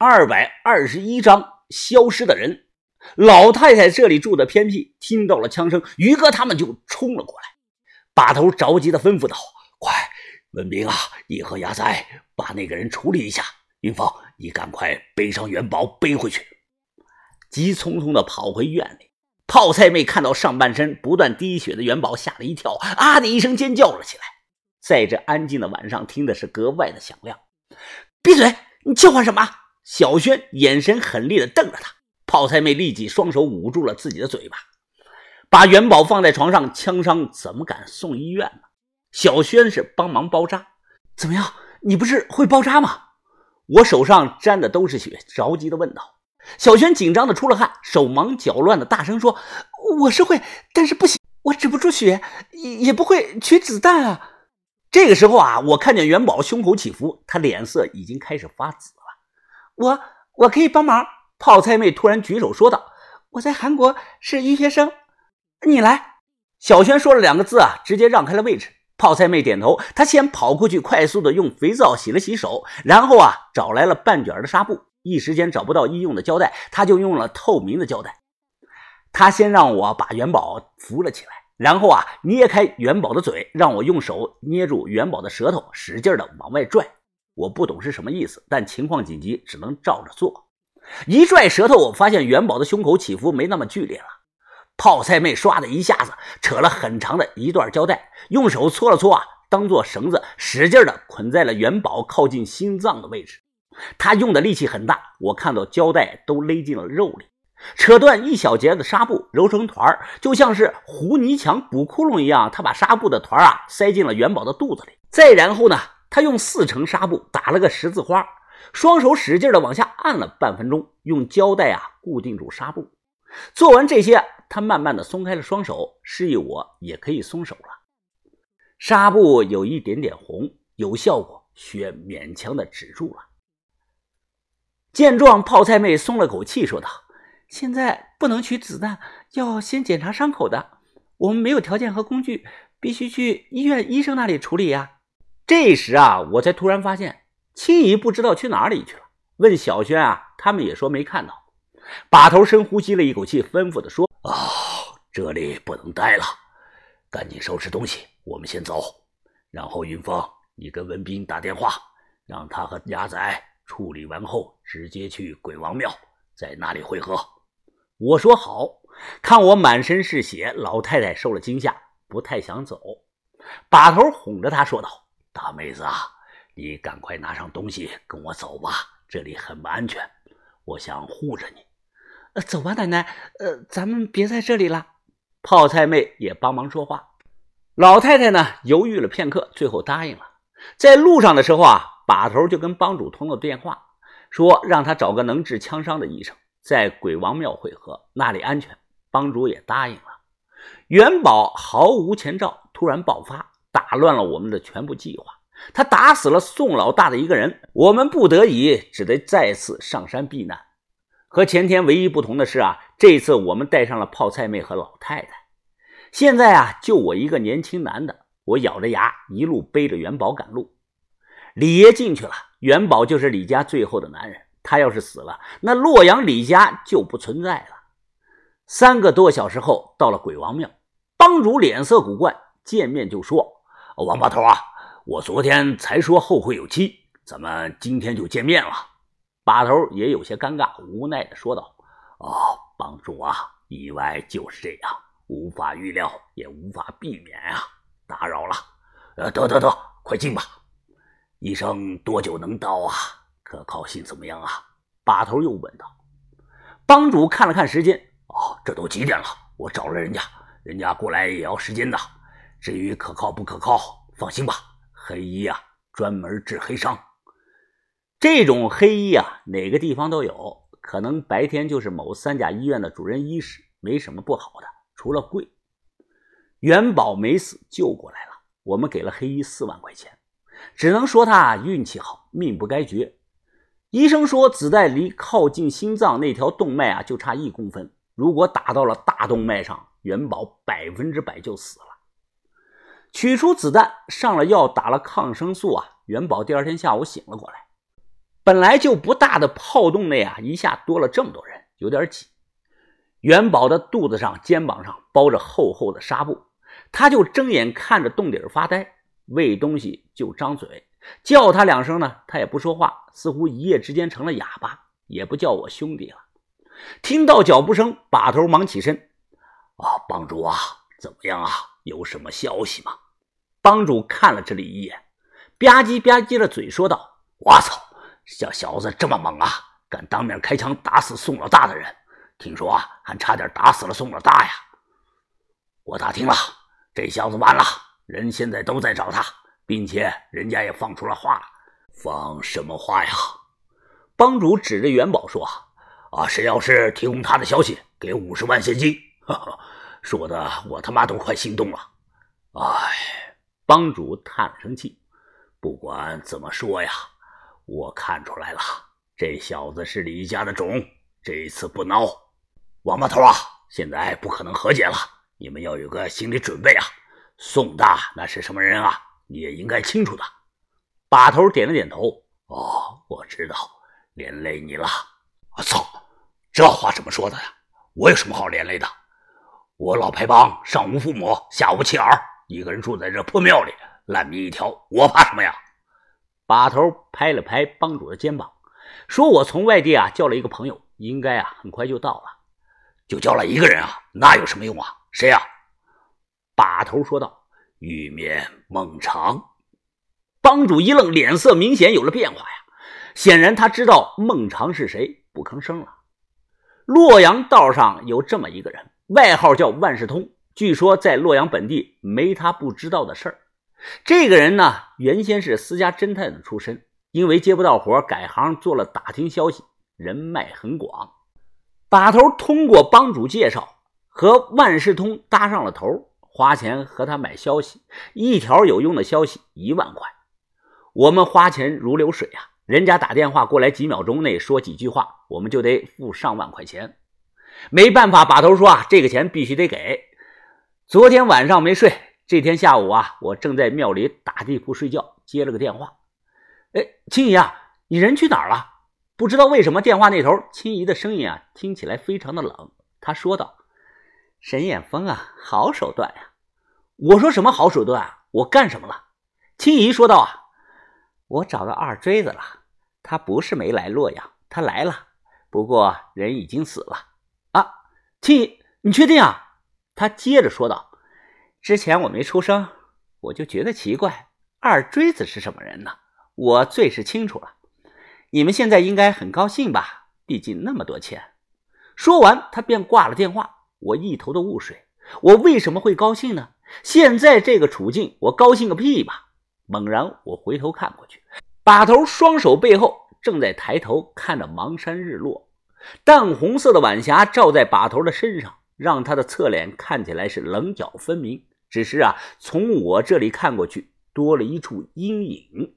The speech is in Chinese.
二百二十一章消失的人。老太太这里住的偏僻，听到了枪声，于哥他们就冲了过来。把头着急的吩咐道：“快，文斌啊，你和亚仔把那个人处理一下。云芳，你赶快背上元宝背回去。”急匆匆的跑回院里。泡菜妹看到上半身不断滴血的元宝，吓了一跳，啊的一声尖叫了起来。在这安静的晚上，听的是格外的响亮。闭嘴！你叫唤什么？小轩眼神狠厉的瞪着他。泡菜妹立即双手捂住了自己的嘴巴，把元宝放在床上。枪伤怎么敢送医院呢？小轩是帮忙包扎。怎么样？你不是会包扎吗？我手上沾的都是血，着急的问道。小轩紧张的出了汗，手忙脚乱的大声说：“我是会，但是不行，我止不住血，也也不会取子弹啊。”这个时候啊，我看见元宝胸口起伏，他脸色已经开始发紫。我我可以帮忙。泡菜妹突然举手说道：“我在韩国是医学生，你来。”小轩说了两个字啊，直接让开了位置。泡菜妹点头，她先跑过去，快速的用肥皂洗了洗手，然后啊，找来了半卷的纱布。一时间找不到医用的胶带，她就用了透明的胶带。她先让我把元宝扶了起来，然后啊，捏开元宝的嘴，让我用手捏住元宝的舌头，使劲的往外拽。我不懂是什么意思，但情况紧急，只能照着做。一拽舌头，我发现元宝的胸口起伏没那么剧烈了。泡菜妹唰的一下子扯了很长的一段胶带，用手搓了搓啊，当做绳子，使劲的捆在了元宝靠近心脏的位置。她用的力气很大，我看到胶带都勒进了肉里。扯断一小截的纱布，揉成团就像是糊泥墙补窟窿一样。她把纱布的团啊塞进了元宝的肚子里，再然后呢，他用四层纱布打了个十字花。双手使劲的往下按了半分钟，用胶带啊固定住纱布。做完这些，他慢慢的松开了双手，示意我也可以松手了。纱布有一点点红，有效果，血勉强的止住了。见状，泡菜妹松了口气，说道：“现在不能取子弹，要先检查伤口的。我们没有条件和工具，必须去医院医生那里处理呀。”这时啊，我才突然发现。青姨不知道去哪里去了，问小轩啊，他们也说没看到。把头深呼吸了一口气，吩咐的说：“啊，这里不能待了，赶紧收拾东西，我们先走。然后云峰，你跟文斌打电话，让他和鸭仔处理完后，直接去鬼王庙，在那里会合。”我说好。看我满身是血，老太太受了惊吓，不太想走。把头哄着她说道：“大妹子啊。”你赶快拿上东西跟我走吧，这里很不安全，我想护着你。呃，走吧，奶奶。呃，咱们别在这里了。泡菜妹也帮忙说话。老太太呢，犹豫了片刻，最后答应了。在路上的时候啊，把头就跟帮主通了电话，说让他找个能治枪伤的医生，在鬼王庙会合，那里安全。帮主也答应了。元宝毫无前兆，突然爆发，打乱了我们的全部计划。他打死了宋老大的一个人，我们不得已只得再次上山避难。和前天唯一不同的是啊，这次我们带上了泡菜妹和老太太。现在啊，就我一个年轻男的，我咬着牙一路背着元宝赶路。李爷进去了，元宝就是李家最后的男人。他要是死了，那洛阳李家就不存在了。三个多小时后，到了鬼王庙，帮主脸色古怪，见面就说：“王八头啊！”我昨天才说后会有期，咱们今天就见面了。把头也有些尴尬，无奈的说道：“哦，帮主啊，意外就是这样，无法预料，也无法避免啊，打扰了。呃，得得得，快进吧。医生多久能到啊？可靠性怎么样啊？”把头又问道。帮主看了看时间，哦，这都几点了？我找了人家，人家过来也要时间的。至于可靠不可靠，放心吧。黑衣啊，专门治黑伤。这种黑衣啊，哪个地方都有。可能白天就是某三甲医院的主任医师，没什么不好的，除了贵。元宝没死，救过来了。我们给了黑衣四万块钱，只能说他运气好，命不该绝。医生说，子弹离靠近心脏那条动脉啊，就差一公分。如果打到了大动脉上，元宝百分之百就死了。取出子弹，上了药，打了抗生素啊！元宝第二天下午醒了过来。本来就不大的炮洞内啊，一下多了这么多人，有点挤。元宝的肚子上、肩膀上包着厚厚的纱布，他就睁眼看着洞底发呆，喂东西就张嘴，叫他两声呢，他也不说话，似乎一夜之间成了哑巴，也不叫我兄弟了。听到脚步声，把头忙起身：“啊，帮主啊，怎么样啊？有什么消息吗？”帮主看了这里一眼，吧唧吧唧的嘴说道：“我操！”小小子这么猛啊，敢当面开枪打死宋老大的人，听说啊，还差点打死了宋老大呀！我打听了，这小子完了，人现在都在找他，并且人家也放出了话，放什么话呀？帮主指着元宝说：“啊，谁要是提供他的消息，给五十万现金。”哈哈，说的我他妈都快心动了。哎，帮主叹了声气，不管怎么说呀。我看出来了，这小子是李家的种。这一次不孬，王八头啊，现在不可能和解了。你们要有个心理准备啊！宋大那是什么人啊？你也应该清楚的。把头点了点头。哦，我知道，连累你了。我操，这话怎么说的呀？我有什么好连累的？我老丐帮上无父母，下无妻儿，一个人住在这破庙里，烂命一条，我怕什么呀？把头拍了拍帮主的肩膀，说：“我从外地啊叫了一个朋友，应该啊很快就到了。就叫了一个人啊，那有什么用啊？谁呀？”把头说道：“玉面孟尝。”帮主一愣，脸色明显有了变化呀。显然他知道孟尝是谁，不吭声了。洛阳道上有这么一个人，外号叫万事通，据说在洛阳本地没他不知道的事儿。这个人呢，原先是私家侦探的出身，因为接不到活，改行做了打听消息，人脉很广。把头通过帮主介绍，和万事通搭上了头，花钱和他买消息，一条有用的消息一万块。我们花钱如流水啊，人家打电话过来，几秒钟内说几句话，我们就得付上万块钱。没办法，把头说啊，这个钱必须得给。昨天晚上没睡。这天下午啊，我正在庙里打地铺睡觉，接了个电话。哎，青姨啊，你人去哪儿了？不知道为什么电话那头青姨的声音啊，听起来非常的冷。她说道：“沈眼峰啊，好手段呀！”我说：“什么好手段？啊？我干什么了？”青姨说道：“啊，我找到二锥子了。他不是没来洛阳，他来了，不过人已经死了。”啊，青姨，你确定啊？他接着说道。之前我没出声，我就觉得奇怪，二锥子是什么人呢？我最是清楚了。你们现在应该很高兴吧？毕竟那么多钱。说完，他便挂了电话。我一头的雾水。我为什么会高兴呢？现在这个处境，我高兴个屁吧！猛然，我回头看过去，把头双手背后，正在抬头看着邙山日落。淡红色的晚霞照在把头的身上，让他的侧脸看起来是棱角分明。只是啊，从我这里看过去，多了一处阴影。